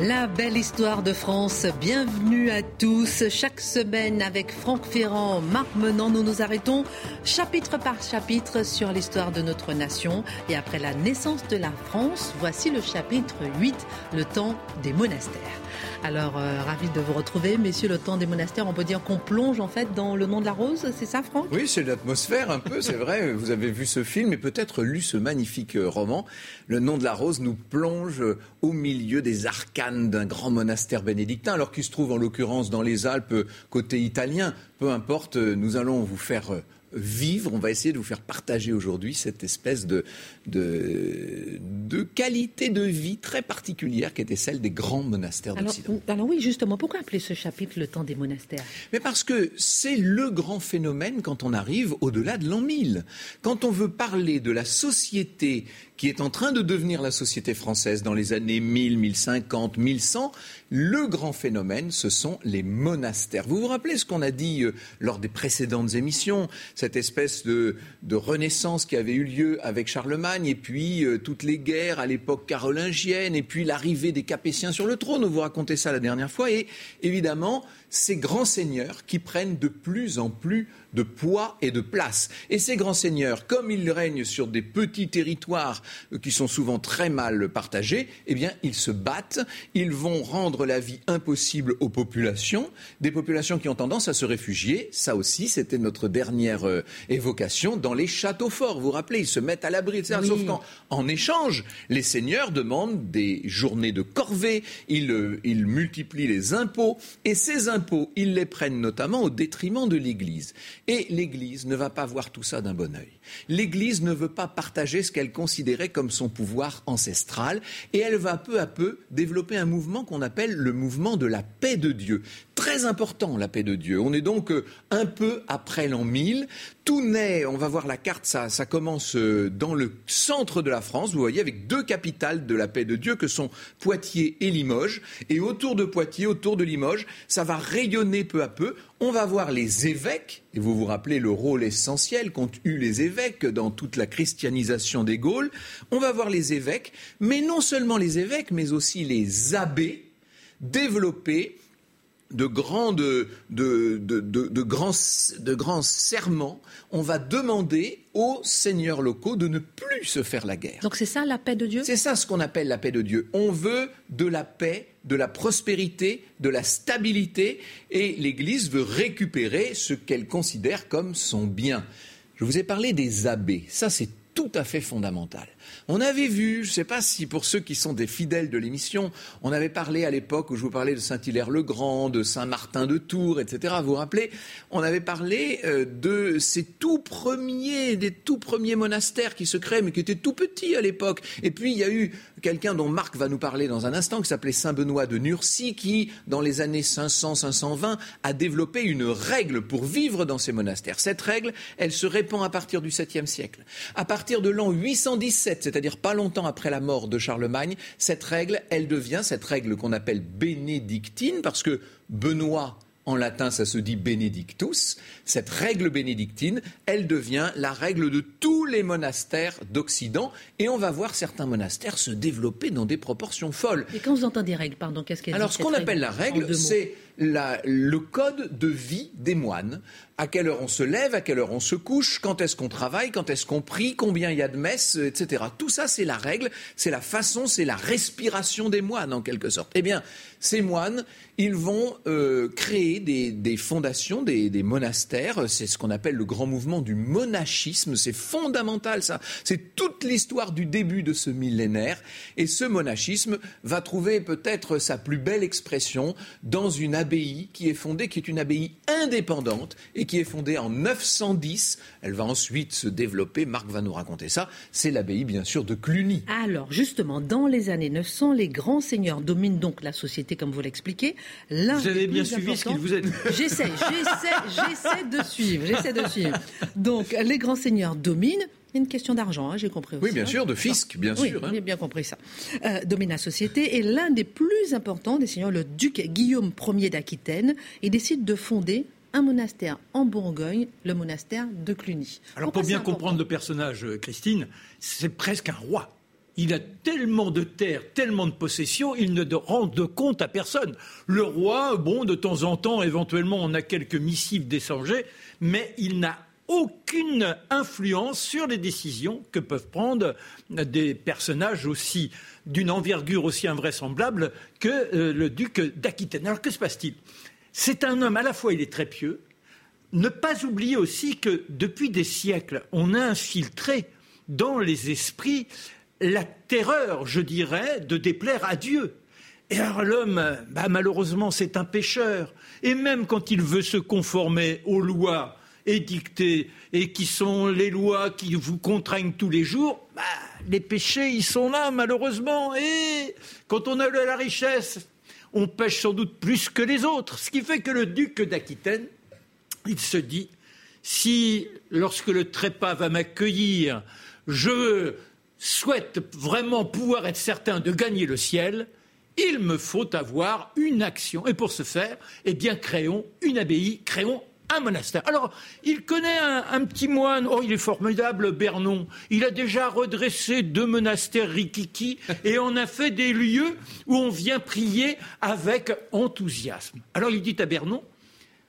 La belle histoire de France, bienvenue à tous. Chaque semaine avec Franck Ferrand, Marc Menant, nous nous arrêtons chapitre par chapitre sur l'histoire de notre nation. Et après la naissance de la France, voici le chapitre 8, le temps des monastères. Alors, euh, ravi de vous retrouver, messieurs, le temps des monastères. On peut dire qu'on plonge en fait dans le nom de la rose, c'est ça, Franck? Oui, c'est l'atmosphère un peu, c'est vrai. Vous avez vu ce film et peut-être lu ce magnifique euh, roman. Le nom de la rose nous plonge au milieu des arcanes d'un grand monastère bénédictin, alors qu'il se trouve en l'occurrence dans les Alpes côté italien. Peu importe, nous allons vous faire euh, vivre, on va essayer de vous faire partager aujourd'hui cette espèce de, de, de, qualité de vie très particulière qui était celle des grands monastères d'Occident. Alors oui, justement, pourquoi appeler ce chapitre le temps des monastères? Mais parce que c'est le grand phénomène quand on arrive au-delà de l'an 1000. Quand on veut parler de la société qui est en train de devenir la société française dans les années 1000, 1050, 1100, le grand phénomène, ce sont les monastères. Vous vous rappelez ce qu'on a dit euh, lors des précédentes émissions, cette espèce de, de, renaissance qui avait eu lieu avec Charlemagne, et puis euh, toutes les guerres à l'époque carolingienne, et puis l'arrivée des Capétiens sur le trône. On vous racontait ça la dernière fois, et évidemment, ces grands seigneurs qui prennent de plus en plus de poids et de place. Et ces grands seigneurs, comme ils règnent sur des petits territoires qui sont souvent très mal partagés, eh bien, ils se battent, ils vont rendre la vie impossible aux populations, des populations qui ont tendance à se réfugier. Ça aussi, c'était notre dernière euh, évocation dans les châteaux forts. Vous vous rappelez, ils se mettent à l'abri, etc. Sauf qu'en échange, les seigneurs demandent des journées de corvée, ils, euh, ils multiplient les impôts, et ces impôts, ils les prennent notamment au détriment de l'Église. Et l'Église ne va pas voir tout ça d'un bon œil. L'Église ne veut pas partager ce qu'elle considérait comme son pouvoir ancestral et elle va peu à peu développer un mouvement qu'on appelle le mouvement de la paix de Dieu. Très important, la paix de Dieu. On est donc euh, un peu après l'an 1000. Tout naît, on va voir la carte, ça, ça commence euh, dans le centre de la France, vous voyez, avec deux capitales de la paix de Dieu que sont Poitiers et Limoges. Et autour de Poitiers, autour de Limoges, ça va rayonner peu à peu. On va voir les évêques, et vous vous rappelez le rôle essentiel qu'ont eu les évêques dans toute la christianisation des Gaules. On va voir les évêques, mais non seulement les évêques, mais aussi les abbés développer de grands, de, de, de, grands, de grands serments, on va demander aux seigneurs locaux de ne plus se faire la guerre. Donc c'est ça la paix de Dieu? C'est ça ce qu'on appelle la paix de Dieu. On veut de la paix, de la prospérité, de la stabilité, et l'Église veut récupérer ce qu'elle considère comme son bien. Je vous ai parlé des abbés. Ça, c'est tout à fait fondamental. On avait vu, je ne sais pas si pour ceux qui sont des fidèles de l'émission, on avait parlé à l'époque où je vous parlais de Saint-Hilaire-le-Grand, de Saint-Martin de Tours, etc. Vous vous rappelez On avait parlé euh, de ces tout premiers, des tout premiers monastères qui se créent, mais qui étaient tout petits à l'époque. Et puis il y a eu quelqu'un dont Marc va nous parler dans un instant, qui s'appelait Saint Benoît de Nursie, qui, dans les années 500-520, a développé une règle pour vivre dans ces monastères. Cette règle, elle se répand à partir du 7e siècle. De l'an 817, c'est-à-dire pas longtemps après la mort de Charlemagne, cette règle, elle devient cette règle qu'on appelle bénédictine, parce que Benoît, en latin, ça se dit benedictus. Cette règle bénédictine, elle devient la règle de tous les monastères d'Occident. Et on va voir certains monastères se développer dans des proportions folles. Et quand vous entendez règle, pardon, qu'est-ce qu'elle Alors, ce qu'on appelle la règle, c'est le code de vie des moines. À quelle heure on se lève, à quelle heure on se couche, quand est-ce qu'on travaille, quand est-ce qu'on prie, combien il y a de messes, etc. Tout ça, c'est la règle, c'est la façon, c'est la respiration des moines, en quelque sorte. Eh bien, ces moines, ils vont euh, créer des, fondations, des, des monastères. C'est ce qu'on appelle le grand mouvement du monachisme. C'est fondamental, ça. C'est toute l'histoire du début de ce millénaire. Et ce monachisme va trouver peut-être sa plus belle expression dans une abbaye qui est fondée, qui est une abbaye indépendante et qui est fondée en 910. Elle va ensuite se développer. Marc va nous raconter ça. C'est l'abbaye, bien sûr, de Cluny. Alors, justement, dans les années 900, les grands seigneurs dominent donc la société, comme vous l'expliquez. Vous avez bien suivi ce qu'il vous a dit. J'essaie, j'essaie, j'essaie de suivre, j'essaie de suivre. Donc, les grands seigneurs dominent une question d'argent, hein, j'ai compris aussi. Oui, bien hein. sûr, de fisc, bien sûr. Hein. bien compris ça. Euh, domine la société et l'un des plus importants des seigneurs, le duc Guillaume Ier d'Aquitaine, il décide de fonder un monastère en Bourgogne, le monastère de Cluny. Alors pour bien comprendre le personnage, euh, Christine, c'est presque un roi. il a tellement de terres, tellement de possessions, il ne rend de compte à personne. Le roi, bon, de temps en temps, éventuellement, on a quelques missives d'échanger, mais il n'a aucune influence sur les décisions que peuvent prendre des personnages aussi d'une envergure aussi invraisemblable que euh, le duc d'Aquitaine. Alors que se passe-t-il? C'est un homme à la fois il est très pieux, ne pas oublier aussi que depuis des siècles, on a infiltré dans les esprits la terreur, je dirais, de déplaire à Dieu. Et alors l'homme, bah, malheureusement, c'est un pécheur. Et même quand il veut se conformer aux lois édictées et qui sont les lois qui vous contraignent tous les jours, bah, les péchés, ils sont là, malheureusement. Et quand on a la richesse, on pêche sans doute plus que les autres. Ce qui fait que le duc d'Aquitaine, il se dit, si, lorsque le trépas va m'accueillir, je souhaite vraiment pouvoir être certain de gagner le ciel, il me faut avoir une action. Et pour ce faire, eh bien, créons une abbaye, créons un monastère. Alors, il connaît un, petit moine, oh, il est formidable, Bernon. Il a déjà redressé deux monastères rikiki et on a fait des lieux où on vient prier avec enthousiasme. Alors, il dit à Bernon,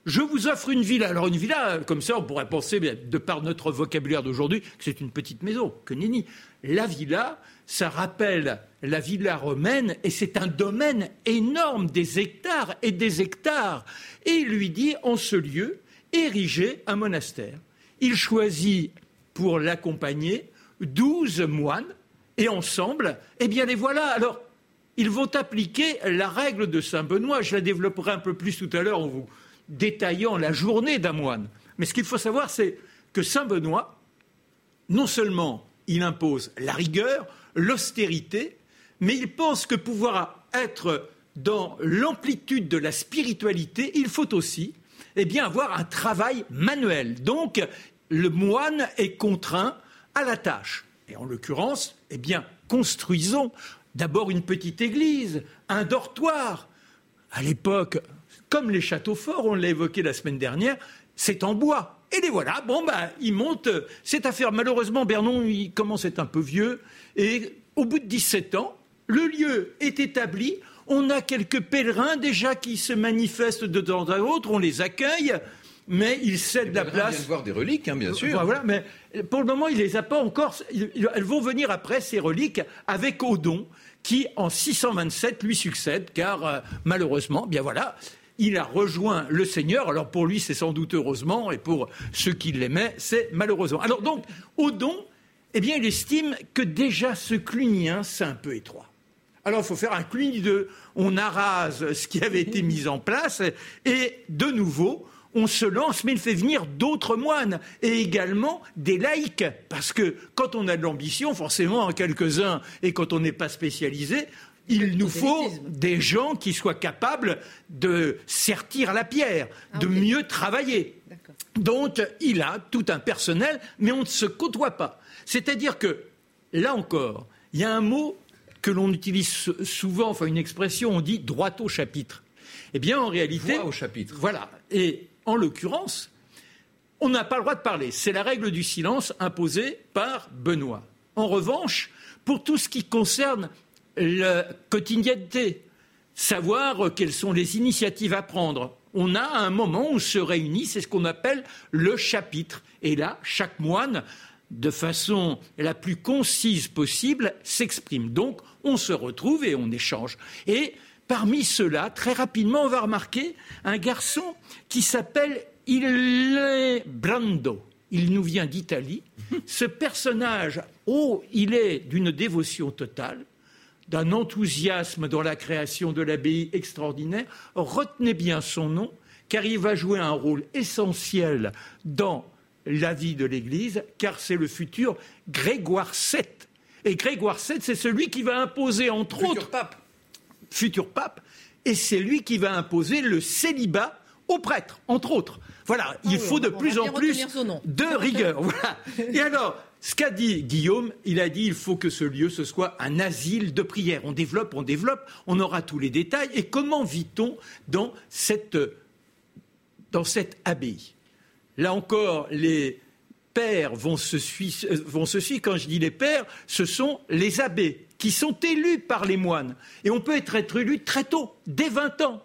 je vous offre une villa. Alors une villa, comme ça, on pourrait penser, de par notre vocabulaire d'aujourd'hui, que c'est une petite maison, que nini. La villa, ça rappelle la villa romaine et c'est un domaine énorme, des hectares et des hectares. Et il lui dit, en ce lieu, érigez un monastère. Il choisit pour l'accompagner douze moines et ensemble, eh bien les voilà. Alors, ils vont appliquer la règle de Saint Benoît. Je la développerai un peu plus tout à l'heure en vous détaillant la journée d'un moine. Mais ce qu'il faut savoir, c'est que Saint Benoît, non seulement il impose la rigueur, l'austérité, mais il pense que pouvoir être dans l'amplitude de la spiritualité, il faut aussi eh bien, avoir un travail manuel. Donc, le moine est contraint à la tâche. Et en l'occurrence, eh bien, construisons d'abord une petite église, un dortoir. À l'époque, comme les châteaux forts, on l'a évoqué la semaine dernière, c'est en bois. Et les voilà, bon, bah, ils montent cette affaire. Malheureusement, Bernon, il commence à être un peu vieux. Et au bout de 17 ans, le lieu est établi. On a quelques pèlerins déjà qui se manifestent de temps à autre. On les accueille mais ils cèdent la place. Viennent voir des reliques, hein, bien sûr. Voilà, mais pour le moment, il les a pas encore. Elles vont venir après ces reliques avec Odon, qui en 627 lui succède, car euh, malheureusement, bien voilà, il a rejoint le Seigneur. Alors pour lui, c'est sans doute heureusement, et pour ceux qui l'aimaient, c'est malheureusement. Alors donc, Odon, eh bien, il estime que déjà ce clunien, c'est un peu étroit. Alors il faut faire un cluny de, on arrase ce qui avait été mis en place, et de nouveau, on se lance, mais il fait venir d'autres moines et également des laïcs. Parce que quand on a de l'ambition, forcément, quelques-uns, et quand on n'est pas spécialisé, il nous faut des gens qui soient capables de sertir la pierre, ah, de mieux travailler. Donc, il a tout un personnel, mais on ne se côtoie pas. C'est-à-dire que, là encore, il y a un mot que l'on utilise souvent, enfin une expression, on dit droit au chapitre. Eh bien, en réalité. Droit au chapitre. Voilà. Et en l'occurrence, on n'a pas le droit de parler. C'est la règle du silence imposée par Benoît. En revanche, pour tout ce qui concerne la quotidienneté, savoir quelles sont les initiatives à prendre. On a un moment où on se réunit, c'est ce qu'on appelle le chapitre. Et là, chaque moine, de façon la plus concise possible, s'exprime. Donc, on se retrouve et on échange. Et parmi ceux-là, très rapidement, on va remarquer un garçon qui s'appelle Il Brando. Il nous vient d'Italie. Ce personnage, oh, il est d'une dévotion totale d'un enthousiasme dans la création de l'abbaye extraordinaire, retenez bien son nom, car il va jouer un rôle essentiel dans la vie de l'Église, car c'est le futur Grégoire VII. Et Grégoire VII, c'est celui qui va imposer, entre autres, pape. futur pape, et c'est lui qui va imposer le célibat aux prêtres, entre autres. Voilà, il ah faut de plus en plus de rigueur. Voilà. Et alors, ce qu'a dit Guillaume, il a dit il faut que ce lieu, ce soit un asile de prière. On développe, on développe, on aura tous les détails. Et comment vit-on dans cette, dans cette abbaye? Là encore, les pères vont se, suivre, vont se suivre. Quand je dis les pères, ce sont les abbés qui sont élus par les moines. Et on peut être, être élu très tôt, dès 20 ans.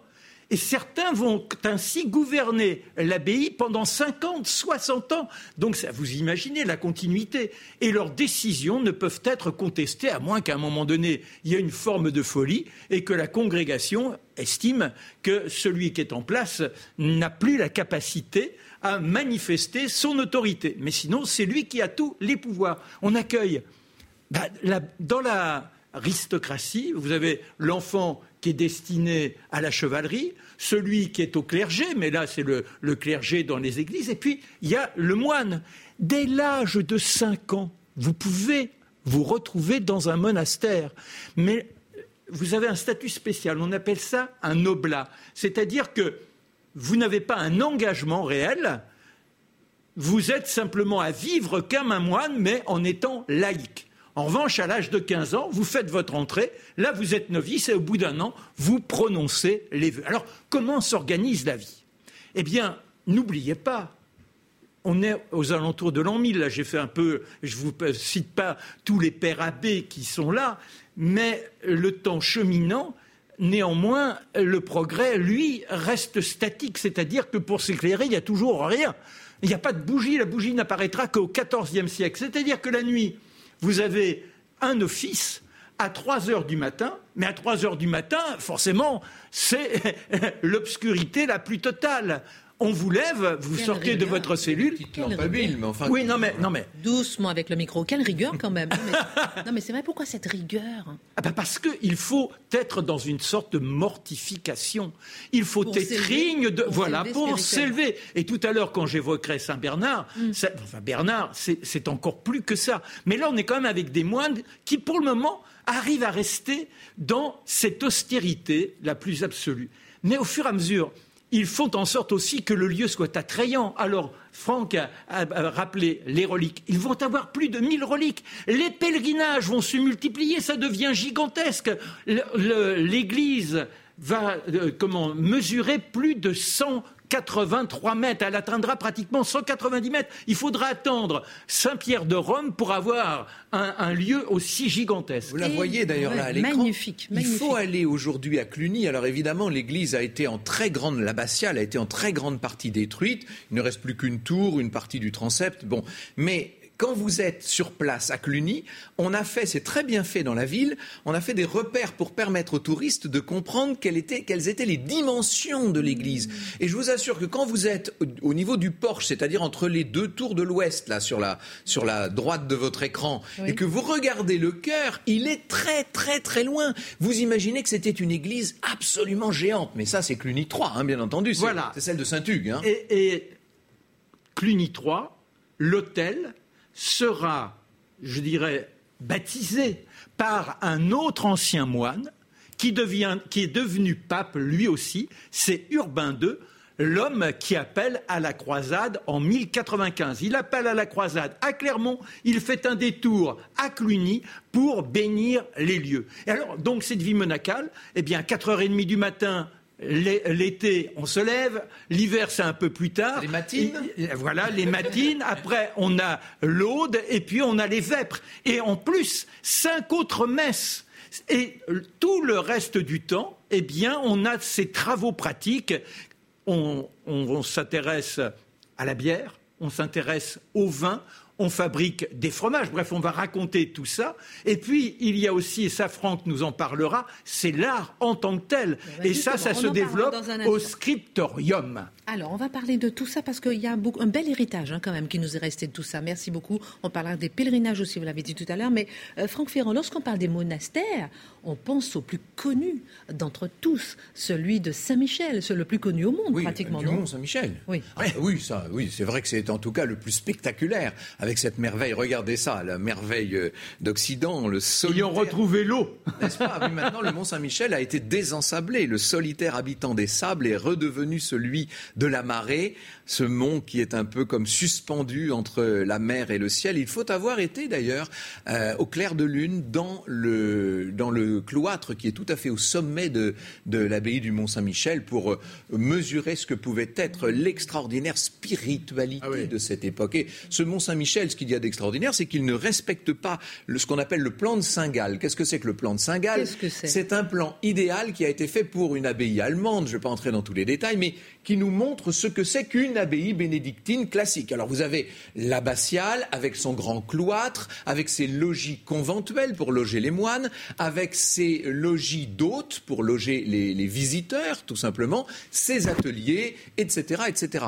Et certains vont ainsi gouverner l'abbaye pendant 50, 60 ans. Donc vous imaginez la continuité. Et leurs décisions ne peuvent être contestées à moins qu'à un moment donné, il y ait une forme de folie et que la congrégation estime que celui qui est en place n'a plus la capacité à manifester son autorité. Mais sinon, c'est lui qui a tous les pouvoirs. On accueille. Bah, dans l'aristocratie, vous avez l'enfant qui est destiné à la chevalerie, celui qui est au clergé, mais là c'est le, clergé dans les églises, et puis il y a le moine. Dès l'âge de 5 ans, vous pouvez vous retrouver dans un monastère, mais vous avez un statut spécial, on appelle ça un oblat, c'est-à-dire que vous n'avez pas un engagement réel, vous êtes simplement à vivre comme un moine, mais en étant laïque. En revanche, à l'âge de 15 ans, vous faites votre entrée, là vous êtes novice et au bout d'un an, vous prononcez les vœux. Alors, comment s'organise la vie? Eh bien, n'oubliez pas, on est aux alentours de l'an 1000. Là, j'ai fait un peu, je ne vous cite pas tous les pères abbés qui sont là, mais le temps cheminant, néanmoins, le progrès, lui, reste statique. C'est-à-dire que pour s'éclairer, il n'y a toujours rien. Il n'y a pas de bougie. La bougie n'apparaîtra qu'au XIVe siècle. C'est-à-dire que la nuit, vous avez un office à 3 heures du matin, mais à 3 heures du matin, forcément, c'est l'obscurité la plus totale on vous lève, vous sortez de votre cellule. mais enfin. Oui, non mais, non mais. Doucement avec le micro. Quelle rigueur quand même. Non mais, c'est vrai, pourquoi cette rigueur ah bah Parce qu'il faut être dans une sorte de mortification. Il faut être rigne de. voilà, pour s'élever. Et tout à l'heure, quand j'évoquerai Saint-Bernard, mm. enfin Bernard, c'est encore plus que ça. Mais là, on est quand même avec des moines qui, pour le moment, arrivent à rester dans cette austérité la plus absolue. Mais au fur et à mesure, ils font en sorte aussi que le lieu soit attrayant. Alors, Franck a, rappelé les reliques. Ils vont avoir plus de 1000 reliques. Les pèlerinages vont se multiplier, ça devient gigantesque. L'Église va euh, comment mesurer plus de 100 83 mètres. Elle atteindra pratiquement 190 mètres. Il faudra attendre Saint-Pierre de Rome pour avoir un, lieu aussi gigantesque. Vous la voyez d'ailleurs là à l'écran. Magnifique, Il faut aller aujourd'hui à Cluny. Alors évidemment, l'église a été en très grande, l'abbatiale a été en très grande partie détruite. Il ne reste plus qu'une tour, une partie du transept. Bon, mais quand vous êtes sur place à Cluny, on a fait, c'est très bien fait dans la ville, on a fait des repères pour permettre aux touristes de comprendre quelles étaient, les dimensions de l'église. Et je vous assure que quand vous êtes au niveau du porche, c'est-à-dire entre les deux tours de l'ouest, là, sur la, sur la droite de votre écran, et que vous regardez le cœur, il est très, très, très loin. Vous imaginez que c'était une église absolument géante. Mais ça, c'est Cluny 3, hein, bien entendu. Voilà. C'est celle de Saint-Hugues. Hein. Et, et Cluny 3, l'hôtel, sera, je dirais, baptisé par un autre ancien moine qui, devient, qui est devenu pape lui aussi, c'est Urbain II, l'homme qui appelle à la croisade en 1095. Il appelle à la croisade à Clermont, il fait un détour à Cluny pour bénir les lieux. Et alors, donc, cette vie monacale, eh bien, à 4h30 du matin, L'été, on se lève. L'hiver, c'est un peu plus tard. Les matines. voilà, les matines. Après, on a l'aude et puis on a les vêpres. Et en plus, cinq autres messes. Et tout le reste du temps, eh bien, on a ces travaux pratiques. on s'intéresse à la bière, on s'intéresse au vin, on fabrique des fromages. Bref, on va raconter tout ça. Et puis, il y a aussi, et ça Franck nous en parlera, c'est l'art en tant que tel. Eh ben, et ça, ça se développe au scriptorium. Alors, on va parler de tout ça parce qu'il y a un bel héritage hein, quand même qui nous est resté de tout ça. Merci beaucoup. On parlera des pèlerinages aussi, vous l'avez dit tout à l'heure. Mais euh, Franck Ferrand, lorsqu'on parle des monastères, on pense au plus connu d'entre tous, celui de Saint-Michel, le plus connu au monde pratiquement. Du Mont Saint-Michel. Oui. Ah, oui, ça, oui, c'est vrai que c'est en tout cas le plus spectaculaire avec cette merveille. Regardez ça, la merveille euh, d'Occident, le solitaire. Ils ont retrouvé l'eau. N'est-ce pas? Ah Maintenant, le Mont Saint-Michel a été désensablé. Le solitaire habitant des sables est redevenu celui de la marée ce mont qui est un peu comme suspendu entre la mer et le ciel. Il faut avoir été d'ailleurs euh, au clair de lune dans le, dans le cloître qui est tout à fait au sommet de, de l'abbaye du Mont Saint-Michel pour euh, mesurer ce que pouvait être l'extraordinaire spiritualité ah de cette époque. Et ce Mont Saint-Michel, ce qu'il y a d'extraordinaire, c'est qu'il ne respecte pas le, ce qu'on appelle le plan de Saint-Gall. Qu'est-ce que c'est que le plan de Saint-Gall? C'est un plan idéal qui a été fait pour une abbaye allemande. Je ne vais pas entrer dans tous les détails, mais qui nous montre ce que c'est qu'une abbaye bénédictine classique. Alors vous avez l'abbatiale avec son grand cloître, avec ses logis conventuels pour loger les moines, avec ses logis d'hôtes pour loger les, visiteurs, tout simplement, ses ateliers, etc. etc.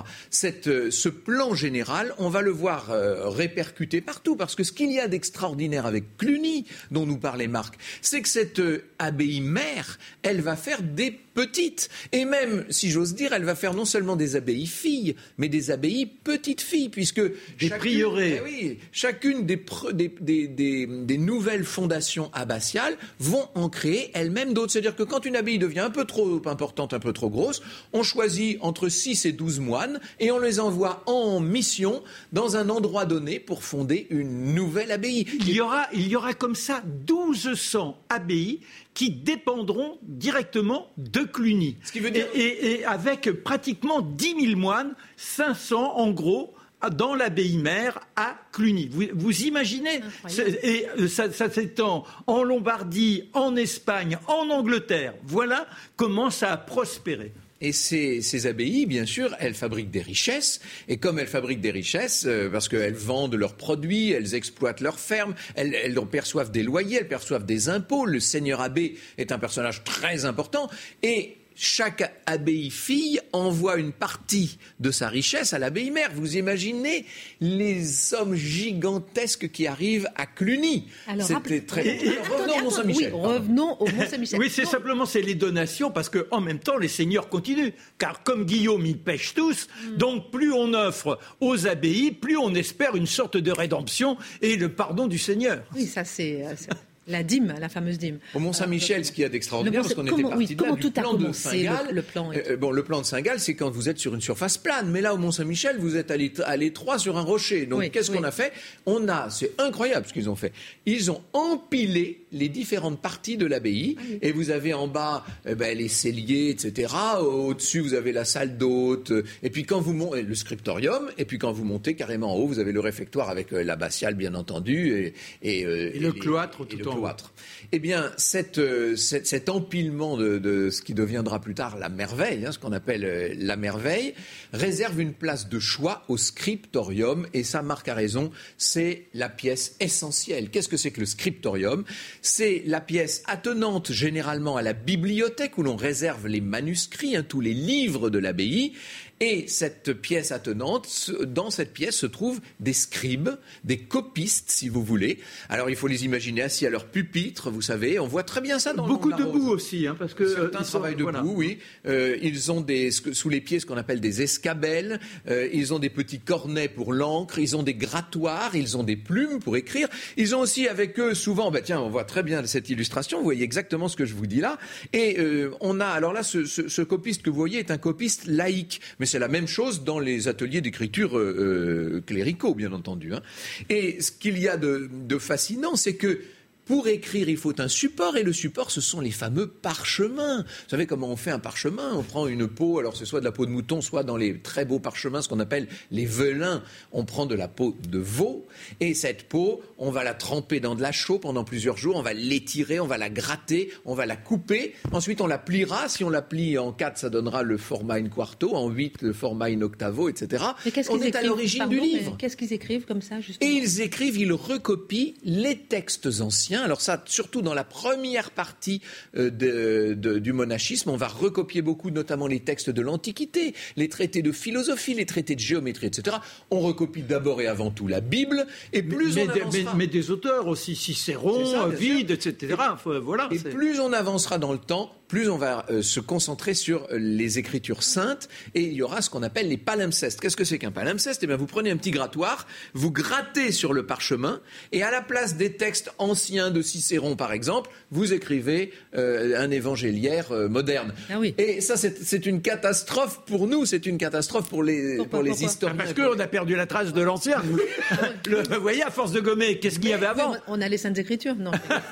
Euh, ce plan général, on va le voir euh, répercuté partout, parce que ce qu'il y a d'extraordinaire avec Cluny, dont nous parlait Marc, c'est que cette euh, abbaye mère, elle va faire des petites. Et même, si j'ose dire, elle va faire non seulement des abbayes filles, mais des abbayes petites filles, puisque des prieurés. Eh oui, chacune des, des, des, des, nouvelles fondations abbatiales vont en créer elles-mêmes d'autres. C'est-à-dire que quand une abbaye devient un peu trop importante, un peu trop grosse, on choisit entre 6 et 12 moines et on les envoie en mission dans un endroit donné pour fonder une nouvelle abbaye. Il y aura, il y aura comme ça 1200 abbayes qui dépendront directement de Cluny. Ce qui veut dire... et, avec pratiquement 10 000 moines, 500 en gros, dans l'abbaye mère à Cluny. Vous, imaginez Et euh, ça, ça s'étend en Lombardie, en Espagne, en Angleterre. Voilà comment ça a prospéré. Et ces, abbayes, bien sûr, elles fabriquent des richesses. Et comme elles fabriquent des richesses, euh, parce qu'elles vendent leurs produits, elles exploitent leurs fermes, elles, elles, perçoivent des loyers, elles perçoivent des impôts. Le seigneur abbé est un personnage très important. Et chaque abbaye fille envoie une partie de sa richesse à l'abbaye mère. Vous imaginez les sommes gigantesques qui arrivent à Cluny. C'était très. revenons au Mont Saint-Michel. Oui, revenons au Mont Saint-Michel. oui, c'est simplement c'est les donations parce qu'en même temps les seigneurs continuent. Car comme Guillaume, ils pêchent tous. Hmm. Donc plus on offre aux abbayes, plus on espère une sorte de rédemption et le pardon du Seigneur. Oui, ça c'est. Euh, la dîme, la fameuse dîme. Au Mont-Saint-Michel, ce qu'il y a d'extraordinaire, parce qu'on était parti là, du plan de Saint-Gall. Le, plan euh, bon, le plan de Saint-Gall, c'est quand vous êtes sur une surface plane. Mais là, au Mont-Saint-Michel, vous êtes à l'étroit sur un rocher. Donc, qu'est-ce qu'on a fait? On a, c'est incroyable ce qu'ils ont fait. Ils ont empilé les différentes parties de l'abbaye. Ah et vous avez en bas eh ben, les celliers, etc. Au-dessus, vous avez la salle d'hôte. Et puis quand vous montez le scriptorium. Et puis quand vous montez carrément en haut, vous avez le réfectoire avec euh, l'abbatiale, bien entendu. Et, euh, le cloître tout en haut. Eh bien, euh, cet empilement de, ce qui deviendra plus tard la merveille, hein, ce qu'on appelle la merveille, réserve une place de choix au scriptorium. Et ça, Marc a raison, c'est la pièce essentielle. Qu'est-ce que c'est que le scriptorium? C'est la pièce attenante généralement à la bibliothèque où l'on réserve les manuscrits, hein, tous les livres de l'abbaye. Et cette pièce attenante, dans cette pièce se trouvent des scribes, des copistes, si vous voulez. Alors il faut les imaginer assis à leur pupitre, vous savez. On voit très bien ça dans beaucoup debout aussi, hein, parce que certains travaillent debout, oui. Euh, ils ont des sous les pieds ce qu'on appelle des escabelles. Euh, ils ont des petits cornets pour l'encre. Ils ont des grattoirs. Ils ont des plumes pour écrire. Ils ont aussi avec eux souvent, bah tiens, on voit très bien cette illustration. Vous voyez exactement ce que je vous dis là. Et euh, on a alors là ce, ce, ce, copiste que vous voyez est un copiste laïque, mais c'est la même chose dans les ateliers d'écriture euh, euh, cléricaux, bien entendu. Hein. Et ce qu'il y a de fascinant, c'est que pour écrire, il faut un support, et le support, ce sont les fameux parchemins. Vous savez comment on fait un parchemin? On prend une peau, alors c'est soit de la peau de mouton, soit dans les très beaux parchemins, ce qu'on appelle les velins, on prend de la peau de veau, et cette peau, on va la tremper dans de la chaux pendant plusieurs jours, on va l'étirer, on va la gratter, on va la couper, ensuite on la pliera, si on la plie en 4, ça donnera le format in quarto, en 8, le format in octavo, etc. on est à l'origine du livre. Qu'est-ce qu'ils écrivent comme ça, justement? Et ils écrivent, ils recopient les textes anciens alors ça, surtout dans la première partie euh, du monachisme, on va recopier beaucoup, notamment les textes de l'Antiquité, les traités de philosophie, les traités de géométrie, etc. On recopie d'abord et avant tout la Bible, et plus mais, on avancera... mais, des auteurs aussi, Cicéron, Vide, etc. voilà, et plus on avancera dans le temps, plus on va euh, se concentrer sur les écritures saintes et il y aura ce qu'on appelle les palimpsestes. Qu'est-ce que c'est qu'un palimpseste? Eh bien, vous prenez un petit grattoir, vous grattez sur le parchemin et à la place des textes anciens de Cicéron, par exemple, vous écrivez euh, un évangéliaire euh, moderne. Ah oui. Et ça, c'est une catastrophe pour nous, c'est une catastrophe pour les, Pourquoi, pour les historiens. Parce qu'on a perdu la trace de l'ancien. Le- vous voyez, à force de gommer, qu'est-ce qu'il y avait avant? on a les Saintes Écritures, non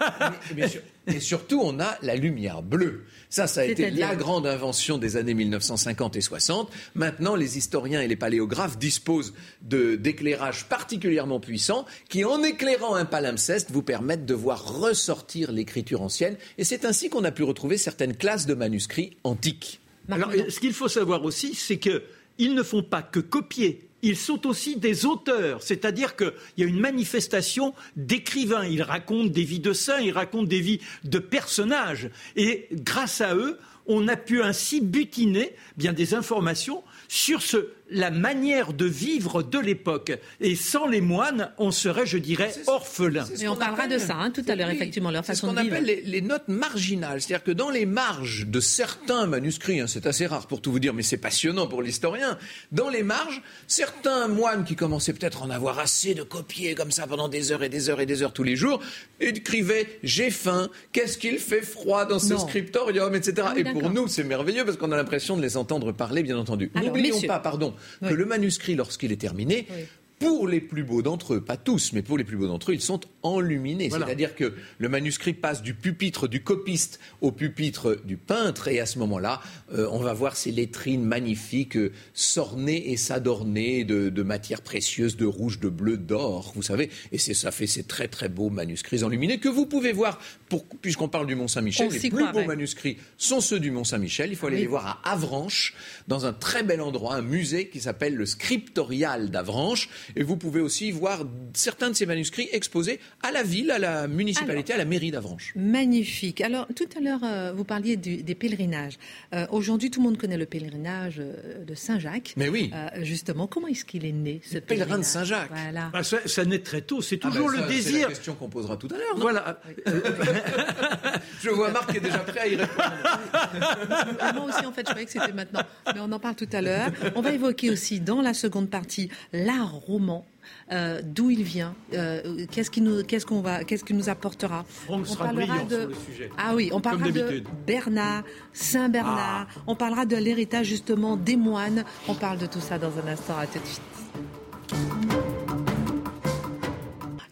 bien sûr- et surtout, on a la lumière bleue. Ça, ça a été la grande invention des années 1950 et 60. Maintenant, les historiens et les paléographes disposent de- d'éclairages particulièrement puissants qui, en éclairant un palimpseste, vous permettent de voir ressortir l'écriture ancienne. Et c'est ainsi qu'on a pu retrouver certaines classes de manuscrits antiques. Alors, ce qu'il faut savoir aussi, c'est qu'ils ne font pas que copier. Ils sont aussi des auteurs, c'est-à-dire qu'il y a une manifestation d'écrivains. Ils racontent des vies de saints, ils racontent des vies de personnages. Et grâce à eux, on a pu ainsi butiner bien des informations sur ce, la manière de vivre de l'époque. Et sans les moines, on serait, je dirais, orphelin. Et on qu'on parlera appelle- de ça, hein, tout à l'heure, Oui, effectivement, leur c'est façon ce de qu'on vivre. appelle les, les notes marginales. C'est-à-dire que dans les marges de certains manuscrits, hein, c'est assez rare pour tout vous dire, mais c'est passionnant pour l'historien, dans les marges, certains moines qui commençaient peut-être à en avoir assez de copier comme ça pendant des heures et des heures et des heures tous les jours, écrivaient « J'ai faim, qu'est-ce qu'il fait froid dans ce Non. scriptorium, etc. Ah oui, et pour nous, c'est merveilleux parce qu'on a l'impression de les entendre parler, bien entendu. N'oublions pas, pardon, Oui. que le manuscrit, lorsqu'il est terminé, Oui. Pour les plus beaux d'entre eux, pas tous, mais pour les plus beaux d'entre eux, ils sont enluminés. Voilà. C'est-à-dire que le manuscrit passe du pupitre du copiste au pupitre du peintre, et à ce moment-là, euh, on va voir ces lettrines magnifiques euh, s'orner et s'adorner de, de matières précieuses, de rouge, de bleu, d'or, vous savez. Et c'est ça fait ces très très beaux manuscrits enluminés que vous pouvez voir, puisqu'on parle du Mont Saint-Michel, On les plus beaux manuscrits sont ceux du Mont Saint-Michel. Il faut aller Oui. les voir à Avranches, dans un très bel endroit, un musée qui s'appelle le Scriptorial d'Avranches. Et vous pouvez aussi voir certains de ces manuscrits exposés à la ville, à la municipalité, à la mairie d'Avranches. Magnifique. Alors, tout à l'heure, euh, vous parliez du- des pèlerinages. Euh, Aujourd'hui, tout le monde connaît le pèlerinage euh, de Saint-Jacques. Mais oui. Euh, justement, comment est-ce qu'il est né, ce pèlerin de Saint-Jacques. Voilà. Ah, ça, ça naît très tôt, c'est Ah toujours ben ça, le C'est la désir. question qu'on posera tout à l'heure. Voilà. Je vois Marc qui est déjà prêt à y répondre. Ah, Moi aussi, en fait, je croyais que c'était maintenant. Mais on en parle tout à l'heure. On va évoquer aussi, dans la seconde partie, l'art roman. euh, D'où il vient, euh, qu'est-ce qui nous, qu'est-ce qu'on va, qu'est-ce qui nous apportera. Franck sera brillant sur le sujet. Ah oui, on parlera de. Bernard, Saint Bernard. On parlera de l'héritage justement des moines. On parle de tout ça dans un instant. À tout de suite.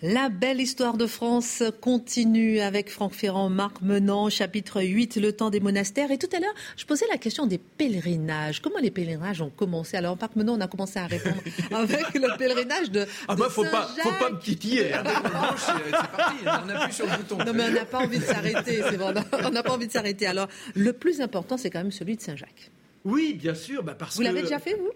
La belle histoire de France continue avec Franck Ferrand, Marc Menant, chapitre 8, le temps des monastères. Et tout à l'heure, je posais la question des pèlerinages. Comment les pèlerinages ont commencé? Alors, Marc Menant, on a commencé à répondre avec le pèlerinage de. Ah de bah faut pas, faut pas me titiller. hein. C'est parti. On appuie sur le bouton. Non, mais on n'a pas envie de s'arrêter, c'est bon. On n'a pas envie de s'arrêter. Alors, le plus important, c'est quand même celui de Saint-Jacques. Oui, bien sûr, bah parce Vous que. l'avez déjà fait, vous?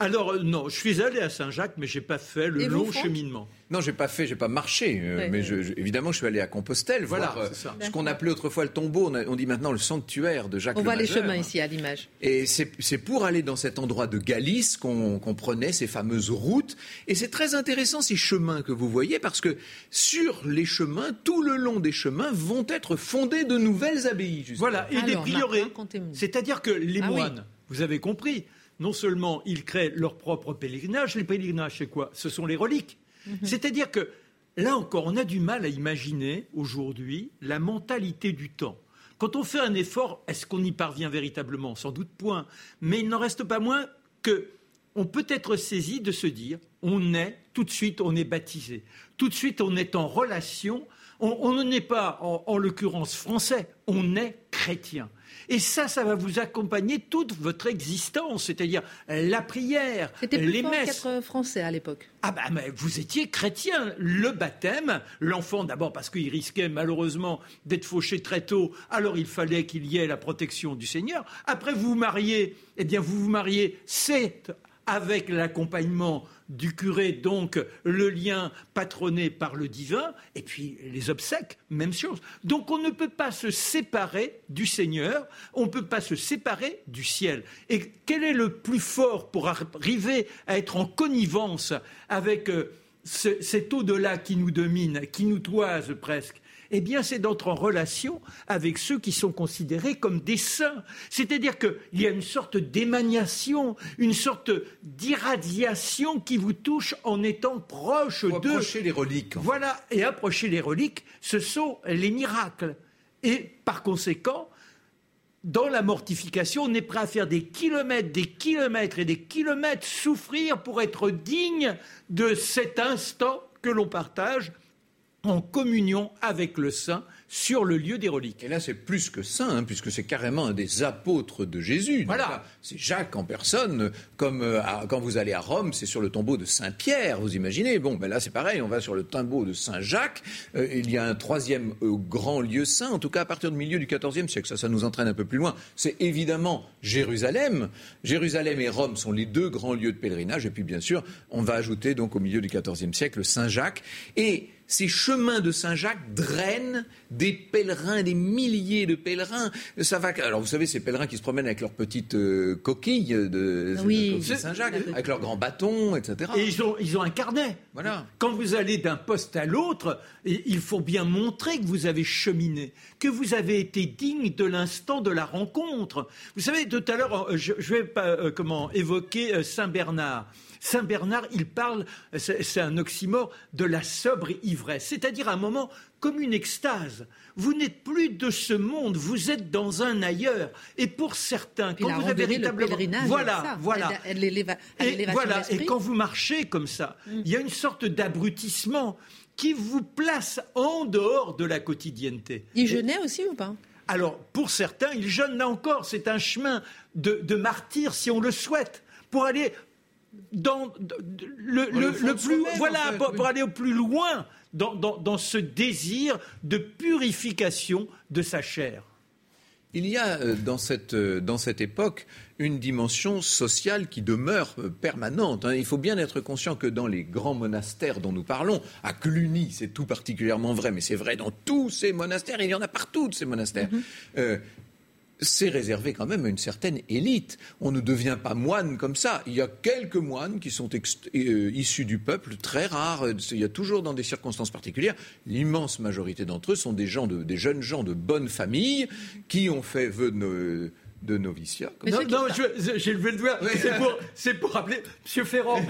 Alors euh, non, je suis allé à Saint-Jacques, mais j'ai pas fait le Et long cheminement. Non, j'ai pas fait, j'ai pas marché, euh, mais je- je- évidemment, je suis allé à Compostelle Voilà, voir euh, ce qu'on appelait autrefois le tombeau. On, a- on dit maintenant le sanctuaire de Jacques On le voit les chemins ici à l'image. Et c'est pour aller dans cet endroit de Galice qu'on prenait ces fameuses routes. Et c'est très intéressant ces chemins que vous voyez parce que sur les chemins, tout le long des chemins, vont être fondées de nouvelles abbayes. justement. Voilà, et des prieurés. C'est-à-dire que les Ah oui. moines, vous avez compris, non seulement ils créent leur propre pèlerinage, les pèlerinages, c'est quoi? Ce sont les reliques. Mhm. C'est-à-dire que là encore, on a du mal à imaginer aujourd'hui la mentalité du temps. Quand on fait un effort, est-ce qu'on y parvient véritablement? Sans doute point. Mais il n'en reste pas moins que on peut être saisi de se dire, on est, tout de suite, on est baptisé. Tout de suite, on est en relation. On n'est pas, en, en l'occurrence, français, on est chrétien. Et ça, ça va vous accompagner toute votre existence, c'est-à-dire la prière, C'était plus les fort messes. qu'être français à l'époque. Ah bah mais vous étiez chrétien. Le baptême, l'enfant d'abord parce qu'il risquait malheureusement d'être fauché très tôt, alors il fallait qu'il y ait la protection du Seigneur. Après vous vous mariez, eh bien vous vous mariez, c'est avec l'accompagnement du curé, donc le lien patronné par le divin, et puis les obsèques, même chose. Donc on ne peut pas se séparer du Seigneur, on ne peut pas se séparer du ciel. Et quel est le plus fort pour arriver à être en connivence avec euh, ce- cet au-delà qui nous domine, qui nous toise presque? Eh bien, c'est d'entrer en relation avec ceux qui sont considérés comme des saints. C'est-à-dire qu'il y a une sorte d'émaniation, une sorte d'irradiation qui vous touche en étant proche d'eux. Approcher les reliques. Voilà, et approcher les reliques, ce sont les miracles. Et par conséquent, dans la mortification, on est prêt à faire des kilomètres, des kilomètres et des kilomètres souffrir pour être digne de cet instant que l'on partage en communion avec le Saint sur le lieu des reliques. Et là, c'est plus que saint, hein, puisque c'est carrément un des apôtres de Jésus. Voilà. C'est Jacques en personne, comme euh, quand vous allez à Rome, c'est sur le tombeau de Saint Pierre, vous imaginez. Bon, ben là, c'est pareil, on va sur le tombeau de Saint Jacques. Euh, il y a un troisième euh, grand lieu saint, en tout cas à partir du milieu du XIVe siècle. Ça, ça nous entraîne un peu plus loin. C'est évidemment Jérusalem. Jérusalem et Rome sont les deux grands lieux de pèlerinage. Et puis, bien sûr, on va ajouter donc au milieu du XIVe siècle Saint Jacques. Et ces chemins de Saint-Jacques drainent des pèlerins, des milliers de pèlerins. Ça va. Alors vous savez, ces pèlerins qui se promènent avec leurs petites euh, coquilles de, Saint-Jacques, avec leurs grands bâtons, etc. Et ils ont, ils ont un carnet. Voilà. Quand vous allez d'un poste à l'autre, il faut bien montrer que vous avez cheminé, que vous avez été digne de l'instant de la rencontre. Vous savez, tout à l'heure, je, je vais pas euh, comment évoquer euh, Saint Bernard. Saint Bernard, il parle, c'est un oxymore, de la sobre ivresse, c'est-à-dire un moment comme une extase. Vous n'êtes plus de ce monde, vous êtes dans un ailleurs. Et pour certains, quand vous avez véritablement, voilà, voilà, et, voilà, et quand vous marchez comme ça, mm. il y a une sorte d'abrutissement qui vous place en dehors de la quotidienneté. Il jeûnait aussi ou pas? Alors, pour certains, il jeûne là encore. C'est un chemin de, de martyr, si on le souhaite, pour aller dans le, plus, voilà, pour, aller au plus loin dans, dans, ce désir de purification de sa chair. Il y a euh, dans cette, euh, dans cette époque une dimension sociale qui demeure euh, permanente. Hein. Il faut bien être conscient que dans les grands monastères dont nous parlons, à Cluny, c'est tout particulièrement vrai, mais c'est vrai dans tous ces monastères, il y en a partout de ces monastères. Mm-hmm c'est réservé quand même à une certaine élite. On ne devient pas moine comme ça. Il y a quelques moines qui sont euh, issus du peuple, très rares. Il y a toujours dans des circonstances particulières. L'immense majorité d'entre eux sont des, gens des jeunes gens de bonne famille qui ont fait vœu de noviciat. Non, non j'ai levé le doigt. C'est pour, rappeler, Monsieur Ferrand,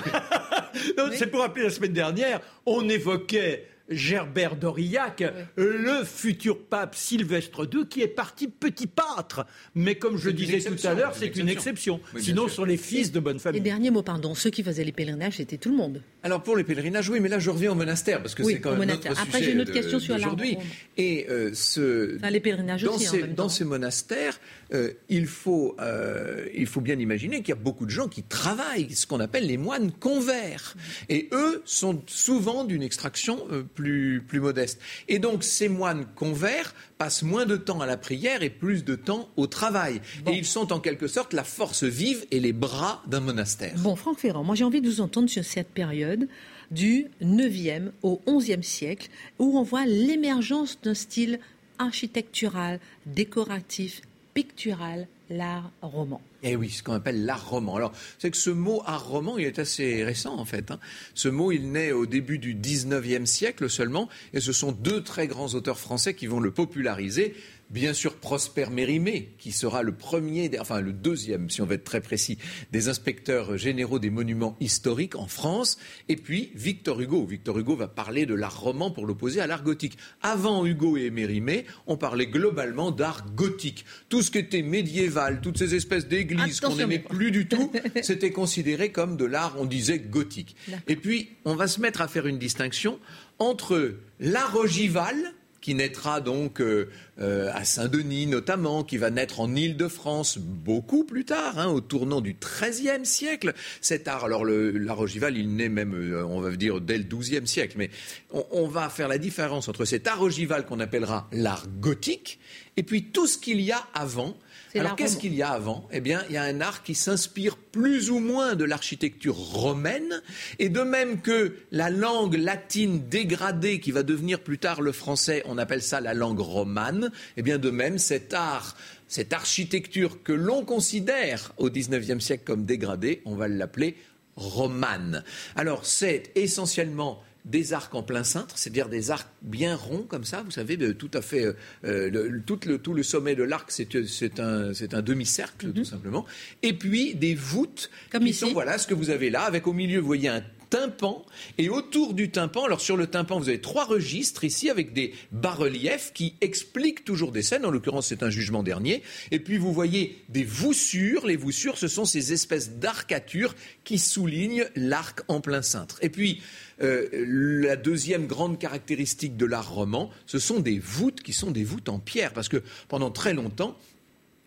c'est pour rappeler la semaine dernière, on évoquait Gerbert d'Aurillac, le futur pape Sylvestre II, qui est parti petit pâtre. Mais comme je disais tout à l'heure, c'est une exception. Sinon, ce sont les fils de bonne famille. Et dernier mot, pardon, ceux qui faisaient les pèlerinages, c'était tout le monde. Alors pour les pèlerinages, oui, mais là je reviens au monastère parce que c'est quand même notre Après, j'ai une autre question sur aujourd'hui. Et euh, ce, les pèlerinages dans aussi, ces, en même dans ces monastères, euh, il faut euh, il faut bien imaginer qu'il y a beaucoup de gens qui travaillent, ce qu'on appelle les moines convers, et eux sont souvent d'une extraction plus plus modeste. Et donc ces moines convers passent moins de temps à la prière et plus de temps au travail. Et ils sont en quelque sorte la force vive et les bras d'un monastère. Bon, Franck Ferrand, moi j'ai envie de vous entendre sur cette période du 9e au 11e siècle, où on voit l'émergence d'un style architectural, décoratif, pictural, l'art roman. Eh oui, ce qu'on appelle l'art roman. Alors, c'est que ce mot art roman, il est assez récent en fait. Hein. Ce mot, il naît au début du 19e siècle seulement, et ce sont deux très grands auteurs français qui vont le populariser. Bien sûr, Prosper Mérimée, qui sera le premier, enfin le deuxième, si on veut être très précis, des inspecteurs généraux des monuments historiques en France. Et puis Victor Hugo. Victor Hugo va parler de l'art roman pour l'opposer à l'art gothique. Avant Hugo et Mérimée, on parlait globalement d'art gothique. Tout ce qui était médiéval, toutes ces espèces d'églises qu'on n'aimait plus du tout, c'était considéré comme de l'art, on disait, gothique. Et puis, on va se mettre à faire une distinction entre l'art ogival, qui naîtra donc euh, euh, à Saint-Denis notamment, qui va naître en Île-de-France beaucoup plus tard, hein, au tournant du XIIIe siècle. Cet art, alors l'art ogival, il naît même, euh, on va dire, dès le XIIe siècle, mais on, on, va faire la différence entre cet art ogival qu'on appellera l'art gothique et puis tout ce qu'il y a avant, alors qu'est-ce qu'il y a avant? Eh bien, il y a un art qui s'inspire plus ou moins de l'architecture romaine, et de même que la langue latine dégradée qui va devenir plus tard le français, on appelle ça la langue romane, eh bien de même cet art cette architecture que l'on considère au XIXe siècle comme dégradée, on va l'appeler romane. Alors c'est essentiellement des arcs en plein cintre, c'est-à-dire des arcs bien ronds comme ça, vous savez, tout à fait, le, tout, le, tout, le, sommet de l'arc, c'est un, un demi-cercle, tout mhm. simplement. Et puis des voûtes comme qui ici. sont, voilà, ce que vous avez là, avec au milieu, vous voyez un tympan. Et autour du tympan, alors sur le tympan, vous avez trois registres ici avec des bas-reliefs qui expliquent toujours des scènes. En l'occurrence, c'est un jugement dernier. Et puis vous voyez des voussures. Les voussures, ce sont ces espèces d'arcatures qui soulignent l'arc en plein cintre. Et puis, euh, la deuxième grande caractéristique de l'art roman, ce sont des voûtes qui sont des voûtes en pierre. Parce que pendant très longtemps,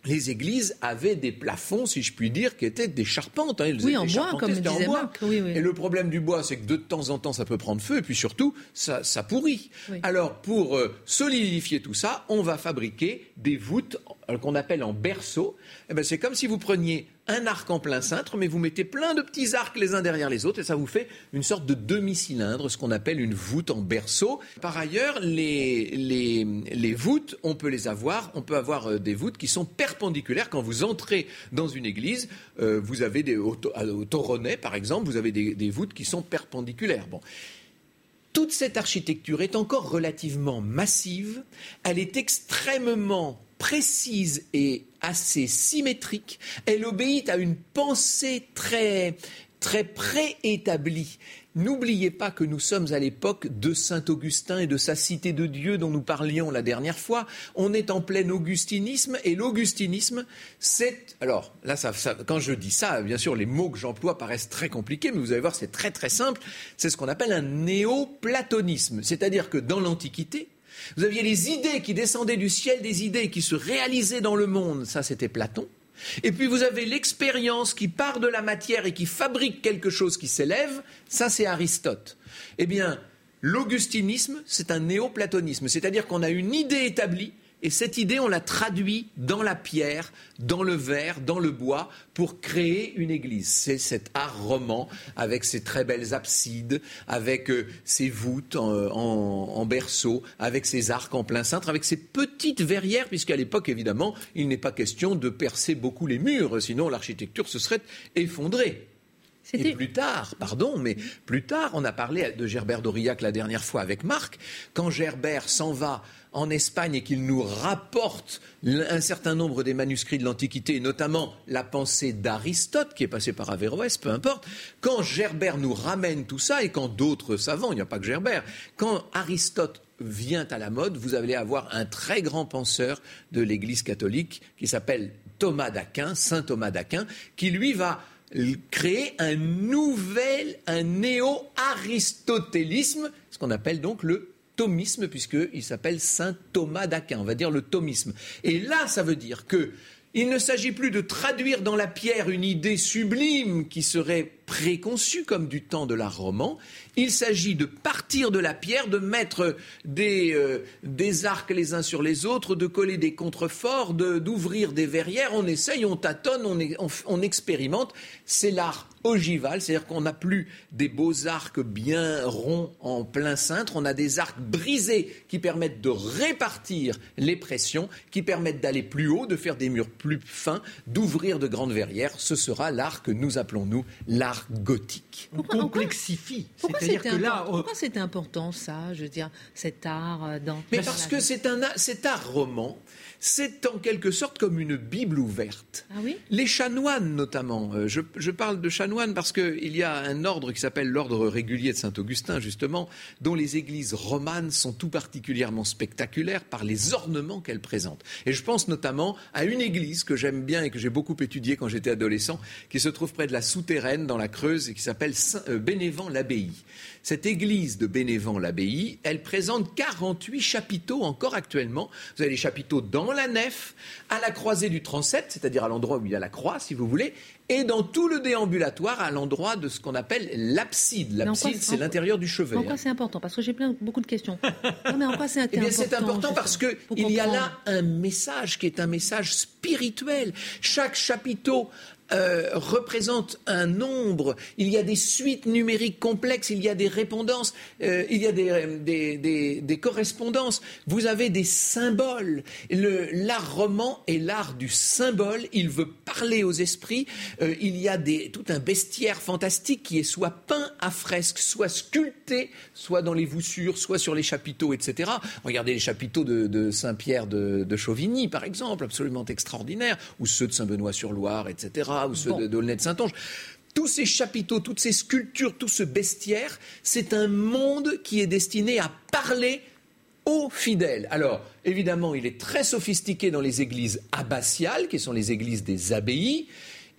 les églises avaient des plafonds, si je puis dire, qui étaient des charpentes. Hein. oui, en bois, comme disait Marc. Et le problème du bois, c'est que de temps en temps, ça peut prendre feu, et puis surtout, ça, pourrit. Alors, pour euh, solidifier tout ça, on va fabriquer des voûtes euh, qu'on appelle en berceau. Eh ben, c'est comme si vous preniez un arc en plein cintre, mais vous mettez plein de petits arcs les uns derrière les autres, et ça vous fait une sorte de demi-cylindre, ce qu'on appelle une voûte en berceau. Par ailleurs, les, voûtes, on peut les avoir, on peut avoir euh, des voûtes qui sont perpendiculaires. Quand vous entrez dans une église, euh, vous avez des, au, par exemple, vous avez des, des voûtes qui sont perpendiculaires. Bon. Toute cette architecture est encore relativement massive, elle est extrêmement précise et assez symétrique. Elle obéit à une pensée très, très préétablie. N'oubliez pas que nous sommes à l'époque de Saint Augustin et de sa cité de Dieu dont nous parlions la dernière fois. On est en plein augustinisme et l'augustinisme, c'est... Alors là, quand je dis ça, bien sûr, les mots que j'emploie paraissent très compliqués, mais vous allez voir, c'est très très simple. C'est ce qu'on appelle un néoplatonisme. C'est-à-dire que dans l'Antiquité, vous aviez les idées qui descendaient du ciel, des idées qui se réalisaient dans le monde, ça c'était Platon. Et puis vous avez l'expérience qui part de la matière et qui fabrique quelque chose qui s'élève, ça c'est Aristote. Eh bien, l'augustinisme, c'est un néoplatonisme, c'est-à-dire qu'on a une idée établie et cette idée, on l'a traduit dans la pierre, dans le verre, dans le bois, pour créer une église. C'est cet art roman, avec ses très belles absides, avec euh, ses voûtes en, berceau, avec ses arcs en plein cintre, avec ses petites verrières, puisqu'à l'époque, évidemment, il n'est pas question de percer beaucoup les murs, sinon l'architecture se serait effondrée. Et plus tard, pardon, mais plus tard, on a parlé de Gerbert d'Aurillac la dernière fois avec Marc, quand Gerbert s'en va en Espagne et qu'il nous rapporte un certain nombre des manuscrits de l'Antiquité, notamment la pensée d'Aristote, qui est passée par Averroès, peu importe, quand Gerbert nous ramène tout ça, et quand d'autres savants, il n'y a pas que Gerbert, quand Aristote vient à la mode, vous allez avoir un très grand penseur de l'Église catholique qui s'appelle Thomas d'Aquin, saint Thomas d'Aquin, qui lui va créer un nouvel, un néo-aristotélisme, ce qu'on appelle donc le thomisme, puisqu'il s'appelle saint Thomas d'Aquin, on va dire le thomisme. Et là, ça veut dire que il ne s'agit plus de traduire dans la pierre une idée sublime qui serait préconçue comme du temps de l'art roman. Il s'agit de partir de la pierre, de mettre des, euh, arcs les uns sur les autres, de coller des contreforts, d'ouvrir des verrières. On essaye, on tâtonne, on, on expérimente. C'est l'art ogival, c'est-à-dire qu'on n'a plus des beaux arcs bien ronds en plein cintre, on a des arcs brisés qui permettent de répartir les pressions, qui permettent d'aller plus haut, de faire des murs plus fins, d'ouvrir de grandes verrières. Ce sera l'art que nous appelons, nous, l'art gothique. On complexifie. C'est-à-dire que là. Pourquoi c'était important, ça, je veux dire, cet art euh, dans. Mais parce que c'est un art roman c'est en quelque sorte comme une Bible ouverte. Ah oui? Les chanoines, notamment. Euh, je, parle de chanoines parce qu'il y a un ordre qui s'appelle l'ordre régulier de Saint-Augustin, justement, dont les églises romanes sont tout particulièrement spectaculaires par les ornements qu'elles présentent. Et je pense notamment à une église que j'aime bien et que j'ai beaucoup étudiée quand j'étais adolescent, qui se trouve près de la Souterraine, dans la Creuse, et qui s'appelle euh, Bénévent-l'Abbaye. Cette église de Bénévent-l'Abbaye, elle présente 48 chapiteaux encore actuellement. Vous avez les chapiteaux dans la nef, à la croisée du transept, c'est-à-dire à, l'endroit où il y a la croix, si vous voulez, et dans tout le déambulatoire à l'endroit de ce qu'on appelle l'abside. L'abside, c'est l'intérieur du chevet. En quoi c'est important? Parce que j'ai plein, beaucoup de questions. Non, mais en quoi c'est important Eh bien, c'est important parce qu'il y a là un message qui est un message spirituel. Chaque chapiteau euh, représente un nombre, il y a des suites numériques complexes, il y a des répondances, euh, il y a des, des, correspondances, vous avez des symboles. L'art roman est l'art du symbole, il veut parler aux esprits, euh, il y a tout un bestiaire fantastique qui est soit peint à fresque, soit sculpté, soit dans les voussures, soit sur les chapiteaux, etc. Regardez les chapiteaux de, Saint-Pierre de, de Chauvigny, par exemple, absolument extraordinaires, ou ceux de Saint-Benoît-sur-Loire, etc ou ceux de d'Aulnay-de-Saintonge. Tous ces chapiteaux, toutes ces sculptures, tout ce bestiaire, c'est un monde qui est destiné à parler aux fidèles. Alors, évidemment, il est très sophistiqué dans les églises abbatiales, qui sont les églises des abbayes.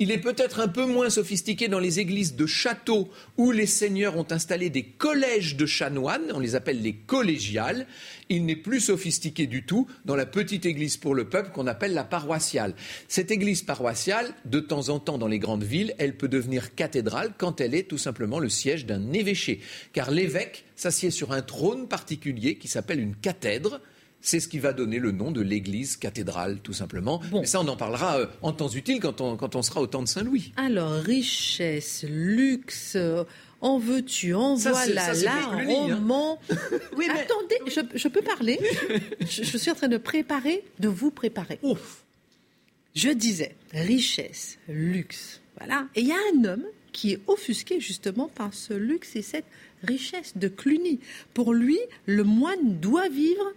Il est peut-être un peu moins sophistiqué dans les églises de châteaux où les seigneurs ont installé des collèges de chanoines, on les appelle les collégiales. Il n'est plus sophistiqué du tout dans la petite église pour le peuple qu'on appelle la paroissiale. Cette église paroissiale, de temps en temps dans les grandes villes, elle peut devenir cathédrale quand elle est tout simplement le siège d'un évêché. Car l'évêque s'assied sur un trône particulier qui s'appelle une cathèdre c'est ce qui va donner le nom de l'église cathédrale, tout simplement. Mais ça, on en parlera euh, en temps utile quand on, quand on sera au temps de Saint-Louis. Alors, richesse, luxe, euh, en veux-tu, en voilà, l'art, hein. roman. oui, mais... Attendez, je, peux parler je, suis en train de préparer, de vous préparer. Ouf. Je disais, richesse, luxe, voilà. Et il y a un homme qui est offusqué justement par ce luxe et cette richesse de Cluny. Pour lui, le moine doit vivre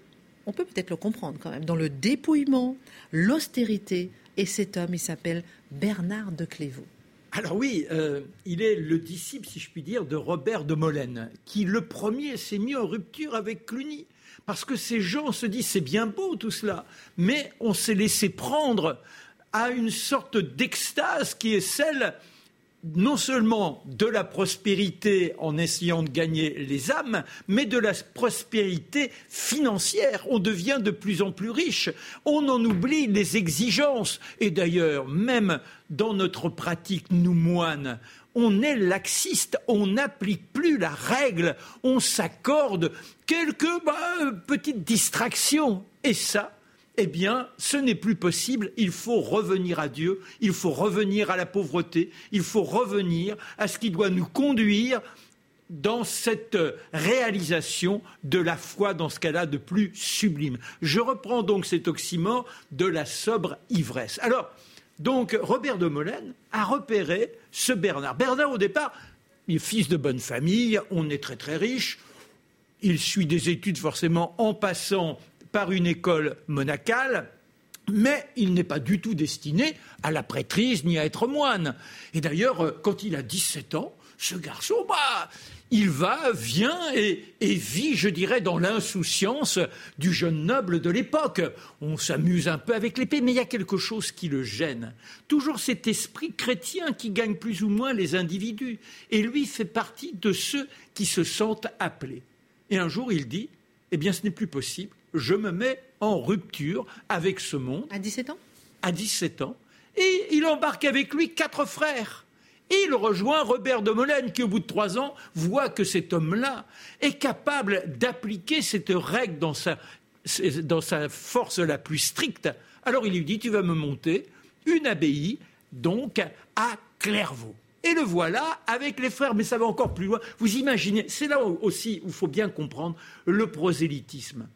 on peut peut-être le comprendre quand même, dans le dépouillement, l'austérité. Et cet homme, il s'appelle Bernard de Clévaux. Alors oui, euh, il est le disciple, si je puis dire, de Robert de Molène, qui le premier s'est mis en rupture avec Cluny. Parce que ces gens se disent, c'est bien beau tout cela, mais on s'est laissé prendre à une sorte d'extase qui est celle non seulement de la prospérité en essayant de gagner les âmes, mais de la prospérité financière. On devient de plus en plus riche. On en oublie les exigences. Et d'ailleurs, même dans notre pratique, nous moines, on est laxiste, on n'applique plus la règle, on s'accorde quelques bah, petites distractions. Et ça, eh bien, ce n'est plus possible. Il faut revenir à Dieu, il faut revenir à la pauvreté, il faut revenir à ce qui doit nous conduire dans cette réalisation de la foi dans ce qu'elle a de plus sublime. Je reprends donc cet oxymore de la sobre ivresse. Alors, donc, Robert de Molène a repéré ce Bernard. Bernard, au départ, il est fils de bonne famille, on est très très riche, il suit des études forcément en passant par une école monacale, mais il n'est pas du tout destiné à la prêtrise ni à être moine. Et d'ailleurs, euh, quand il a 17 ans, ce garçon, bah, il va, vient et, vit, je dirais, dans l'insouciance du jeune noble de l'époque. On s'amuse un peu avec l'épée, mais il y a quelque chose qui le gêne. Toujours cet esprit chrétien qui gagne plus ou moins les individus. Et lui fait partie de ceux qui se sentent appelés. Et un jour, il dit, eh bien, ce n'est plus possible je me mets en rupture avec ce monde. À 17 ans? À 17 ans. Et il embarque avec lui quatre frères. Et il rejoint Robert de Molène, qui au bout de trois ans voit que cet homme-là est capable d'appliquer cette règle dans sa, dans sa force la plus stricte. Alors il lui dit, tu vas me monter une abbaye, donc à Clairvaux. Et le voilà avec les frères, mais ça va encore plus loin. Vous imaginez, c'est là aussi où il faut bien comprendre le prosélytisme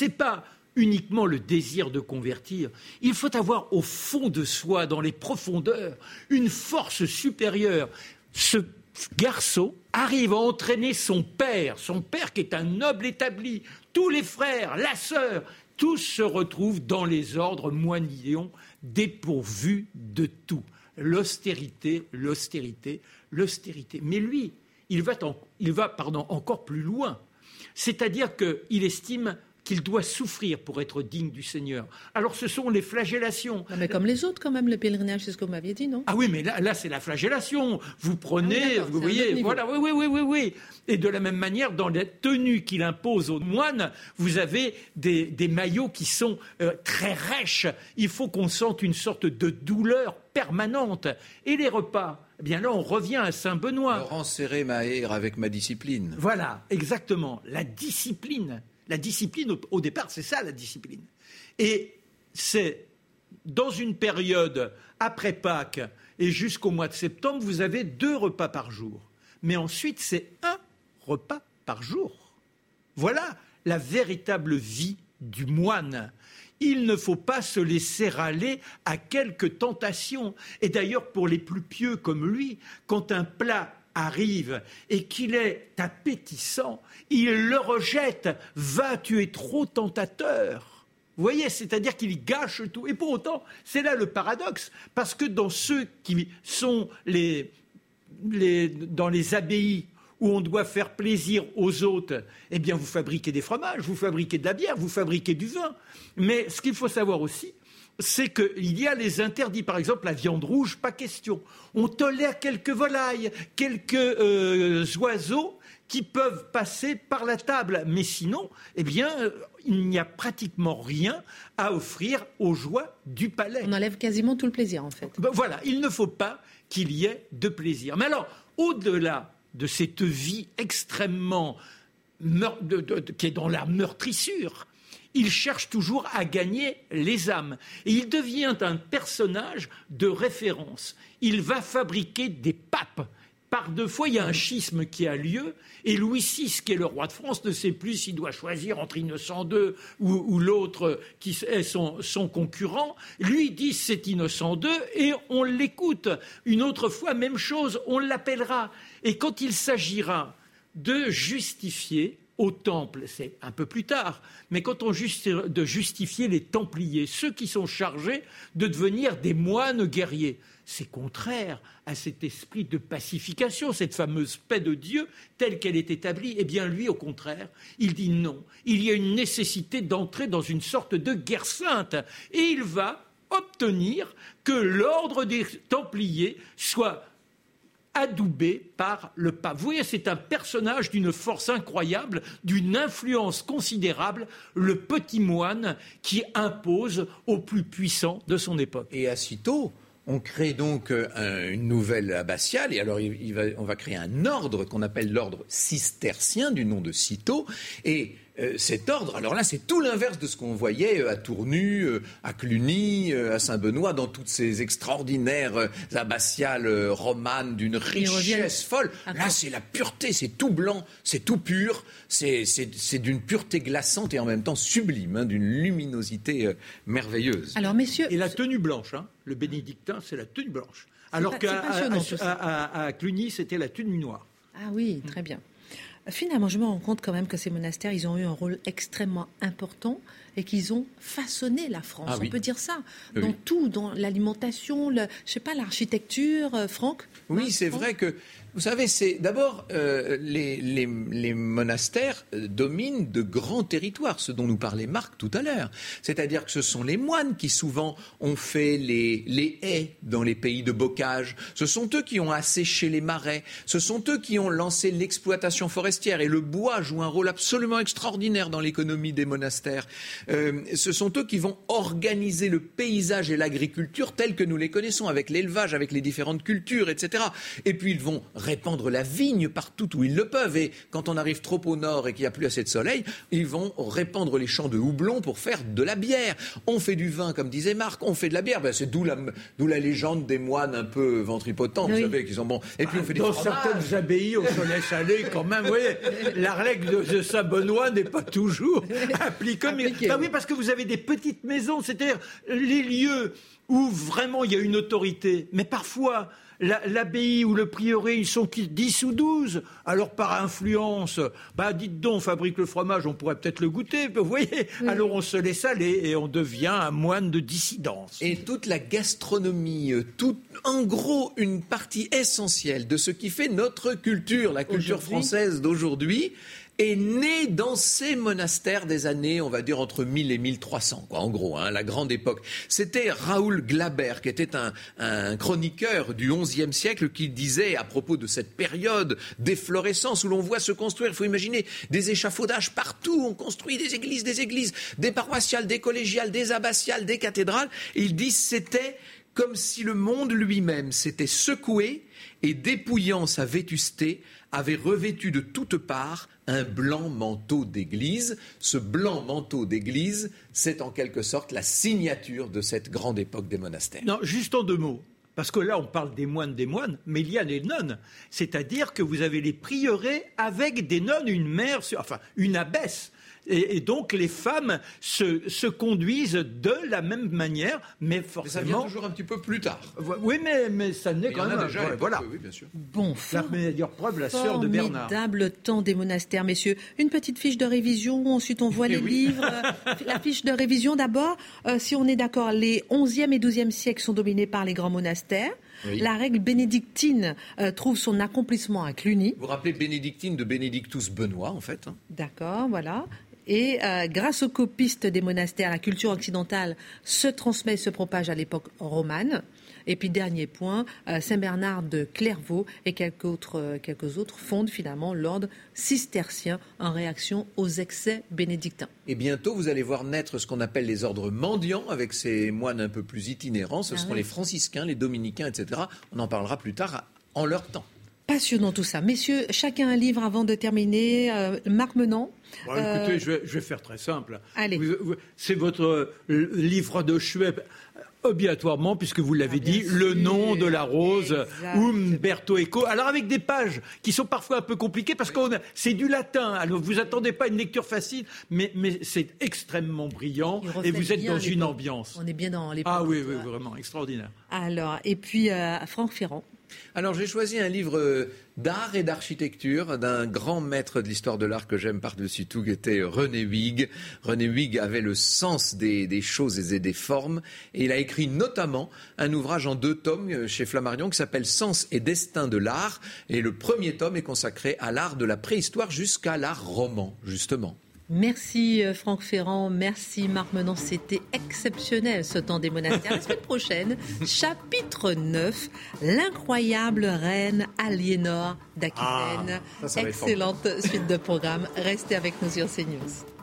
n'est pas uniquement le désir de convertir. Il faut avoir au fond de soi, dans les profondeurs, une force supérieure. Ce garçon arrive à entraîner son père, son père qui est un noble établi, tous les frères, la sœur, tous se retrouvent dans les ordres moignons, dépourvus de tout. L'austérité, l'austérité, l'austérité. Mais lui, il va, encore plus loin. C'est-à-dire qu'il estime qu'il doit souffrir pour être digne du Seigneur. Alors ce sont les flagellations. mais comme les autres quand même, le pèlerinage, c'est ce que vous m'aviez dit, non? Ah oui, mais là, là c'est la flagellation. Vous prenez, ah vous voyez, voilà, oui, oui, oui, oui, oui. Et de la même manière, dans les tenues qu'il impose aux moines, vous avez des, des maillots qui sont euh, très rêches. Il faut qu'on sente une sorte de douleur permanente. Et les repas? Eh bien là, on revient à Saint-Benoît. Laurent serrer ma avec ma discipline. Voilà, exactement. La discipline. La discipline, au, départ, c'est ça la discipline. Et c'est dans une période après Pâques et jusqu'au mois de septembre, vous avez deux repas par jour. Mais ensuite, c'est un repas par jour. Voilà la véritable vie du moine. Il ne faut pas se laisser aller à quelques tentations. Et d'ailleurs, pour les plus pieux comme lui, quand un plat arrive et qu'il est appétissant, il le rejette. Va, tu es trop tentateur. Vous voyez, c'est-à-dire qu'il gâche tout. Et pour autant, c'est là le paradoxe, parce que dans ceux qui sont les, dans les abbayes où on doit faire plaisir aux autres, eh bien, vous fabriquez des fromages, vous fabriquez de la bière, vous fabriquez du vin. Mais ce qu'il faut savoir aussi, c'est qu'il y a les interdits. Par exemple, la viande rouge, pas question. On tolère quelques volailles, quelques euh, oiseaux qui peuvent passer par la table. Mais sinon, eh bien, euh, il n'y a pratiquement rien à offrir aux joies du palais. On enlève quasiment tout le plaisir, en fait. Ben voilà, il ne faut pas qu'il y ait de plaisir. Mais alors, au-delà de cette vie extrêmement qui est dans la meurtrissure, il cherche toujours à gagner les âmes. Et il devient un personnage de référence. Il va fabriquer des papes. Par deux fois, il y a un schisme qui a lieu, et Louis VI, qui est le roi de France, ne sait plus s'il doit choisir entre Innocent II ou, l'autre qui est son, son, concurrent. Lui dit c'est Innocent II, et on l'écoute. Une autre fois, même chose, on l'appellera. Et quand il s'agira de justifier au temple, c'est un peu plus tard, mais quand on de justifier les Templiers, ceux qui sont chargés de devenir des moines guerriers, c'est contraire à cet esprit de pacification, cette fameuse paix de Dieu telle qu'elle est établie. Eh bien, lui, au contraire, il dit non. Il y a une nécessité d'entrer dans une sorte de guerre sainte, et il va obtenir que l'ordre des Templiers soit adoubé par le pape. Vous voyez, c'est un personnage d'une force incroyable, d'une influence considérable, le petit moine qui impose aux plus puissants de son époque. Et à Cîteaux, on crée donc euh, une nouvelle abbatiale, et alors on va créer un ordre qu'on appelle l'ordre cistercien, du nom de Cîteaux, et cet ordre, alors là, c'est tout l'inverse de ce qu'on voyait euh, à Tournu, euh, à Cluny, à Saint-Benoît, dans toutes ces extraordinaires abbatiales romanes d'une richesse folle. Là, c'est la pureté, c'est tout blanc, c'est tout pur, c'est d'une pureté glaçante et en même temps sublime, hein, d'une luminosité merveilleuse. Alors, messieurs. Et la tenue blanche, hein, le bénédictin, c'est la tenue blanche. Alors qu'à à, Cluny, c'était la tenue noire. Ah oui, très bien. Finalement, je me rends compte quand même que ces monastères, ils ont eu un rôle extrêmement important et qu'ils ont façonné la France. Ah on peut dire ça. Dans tout, dans l'alimentation, je sais pas, l'architecture, euh, Franck? Oui, c'est vrai que vous savez, c'est d'abord euh, les, monastères euh, dominent de grands territoires, ce dont nous parlait Marc tout à l'heure. C'est-à-dire que ce sont les moines qui souvent ont fait les, les haies dans les pays de bocage. Ce sont eux qui ont asséché les marais. Ce sont eux qui ont lancé l'exploitation forestière. Et le bois joue un rôle absolument extraordinaire dans l'économie des monastères. Euh, ce sont eux qui vont organiser le paysage et l'agriculture tels que nous les connaissons, avec l'élevage, avec les différentes cultures, etc. Et puis ils vont répandre la vigne partout où ils le peuvent. Et quand on arrive trop au nord et qu'il n'y a plus assez de soleil, ils vont répandre les champs de houblon pour faire de la bière. On fait du vin, comme disait Marc, on fait de la bière. Ben, c'est d'où la, la, légende des moines un peu ventripotents, vous savez, qui sont bons. Et puis on fait des Dans certaines abbayes, on se laisse aller quand même. Vous voyez, la règle de, Saint-Benoît n'est pas toujours appliquée. Ah oui, parce que vous avez des petites maisons, c'est-à-dire les lieux où vraiment il y a une autorité. Mais parfois, l'abbaye ou le prieuré, ils sont 10 ou 12. Alors par influence, bah dites donc, on fabrique le fromage, on pourrait peut-être le goûter, vous voyez Alors on se laisse aller et on devient un moine de dissidence. Et toute la gastronomie, euh, tout, en gros, une partie essentielle de ce qui fait notre culture, la culture française d'aujourd'hui, est né dans ces monastères des années, on va dire, entre 1000 et 1300, quoi, en gros, hein, la grande époque. C'était Raoul Glaber, qui était un, un chroniqueur du XIe siècle, qui disait, à propos de cette période d'efflorescence où l'on voit se construire, il faut imaginer, des échafaudages partout, on construit des églises, des églises, des paroissiales, des collégiales, des abbatiales, des cathédrales, il dit c'était comme si le monde lui-même s'était secoué et dépouillant sa vétusté, avait revêtu de toutes parts un blanc manteau d'église. Ce blanc manteau d'église, c'est en quelque sorte la signature de cette grande époque des monastères. Non, juste en deux mots. Parce que là, on parle des moines, des moines, mais il y a les nonnes. C'est-à-dire que vous avez les prieurés avec des nonnes, une mère, enfin, une abbesse. Et, donc les femmes se, conduisent de la même manière, mais forcément. ça vient toujours un petit peu plus tard. Oui, mais, mais ça n'est quand même. Déjà, voilà. Oui, bien sûr. Bon, la meilleure preuve, la sœur de Bernard. Formidable temps des monastères, messieurs. Une petite fiche de révision, ensuite on voit les livres. la fiche de révision d'abord, euh, si on est d'accord, les 11e et 12e siècles sont dominés par les grands monastères. La règle bénédictine euh, trouve son accomplissement à Cluny. Vous vous rappelez bénédictine de Bénédictus Benoît, en fait. Hein D'accord, voilà. Et euh, grâce aux copistes des monastères, la culture occidentale se transmet et se propage à l'époque romane. Et puis dernier point, euh, Saint Bernard de Clairvaux et quelques autres, euh, quelques autres fondent finalement l'ordre cistercien en réaction aux excès bénédictins. Et bientôt, vous allez voir naître ce qu'on appelle les ordres mendiants avec ces moines un peu plus itinérants. Ce ah seront les franciscains, les dominicains, etc. On en parlera plus tard en leur temps. Passionnant tout ça. Messieurs, chacun un livre avant de terminer. Marc Menant, écoutez, euh, je vais, faire très simple. Allez. C'est votre euh, livre de chevet obligatoirement, puisque vous l'avez ah, dit, le nom de la rose, Umberto Eco. Alors avec des pages qui sont parfois un peu compliquées, parce que c'est du latin, alors vous attendez pas une lecture facile, mais, mais c'est extrêmement brillant, et vous êtes dans une ambiance. On est bien dans les Ah oui, oui, vraiment, extraordinaire. Alors, et puis euh, Franck Ferrand. Alors j'ai choisi un livre euh, d'art et d'architecture d'un grand maître de l'histoire de l'art que j'aime par-dessus tout, qui était René Huyghe. René Huyghe avait le sens des, choses et des formes, et il a écrit notamment un ouvrage en deux tomes euh, chez Flammarion qui s'appelle Sens et destin de l'art, et le premier tome est consacré à l'art de la préhistoire jusqu'à l'art roman, justement. Merci euh, Franck Ferrand, merci Marc Menon, c'était exceptionnel ce temps des monastères. La semaine prochaine, chapitre 9, l'incroyable reine Aliénor d'Aquitaine. Ah, Excellente suite de programme. Restez avec nous sur CNews.